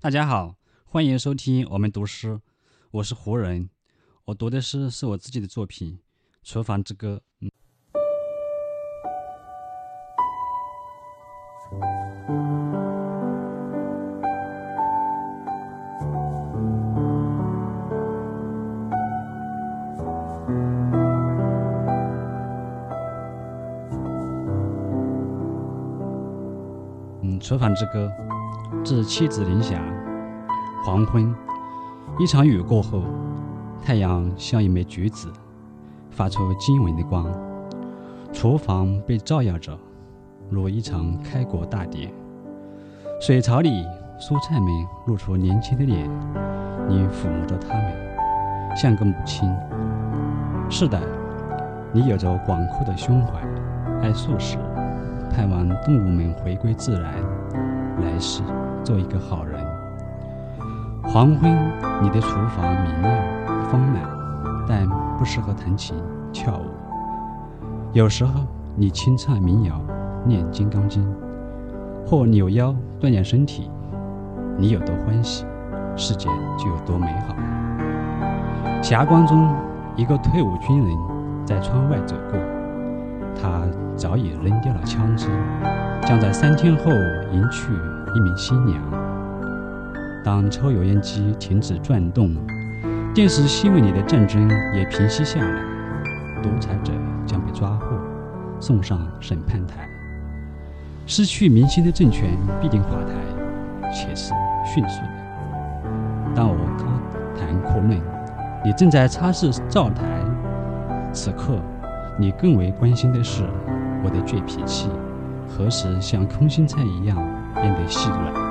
大家好，欢迎收听我们读诗，我是胡人。我读的诗是我自己的作品《厨房之歌》。嗯，嗯，《厨房之歌》至妻子林霞。黄昏，一场雨过后。太阳像一枚橘子，发出晶莹的光。厨房被照耀着，如一场开国大典。水槽里，蔬菜们露出年轻的脸，你抚摸着它们，像个母亲。是的，你有着广阔的胸怀，爱素食，盼望动物们回归自然，来世做一个好人。黄昏，你的厨房明亮。丰满，但不适合弹琴跳舞。有时候你轻唱民谣，念《金刚经》，或扭腰锻炼身体。你有多欢喜，世界就有多美好。霞光中，一个退伍军人在窗外走过，他早已扔掉了枪支，将在三天后迎娶一名新娘。当抽油烟机停止转动。电视新闻里的战争也平息下来，独裁者将被抓获，送上审判台。失去民心的政权必定垮台，且是迅速的。当我高谈阔论，你正在擦拭灶台，此刻你更为关心的是我的倔脾气何时像空心菜一样变得细软。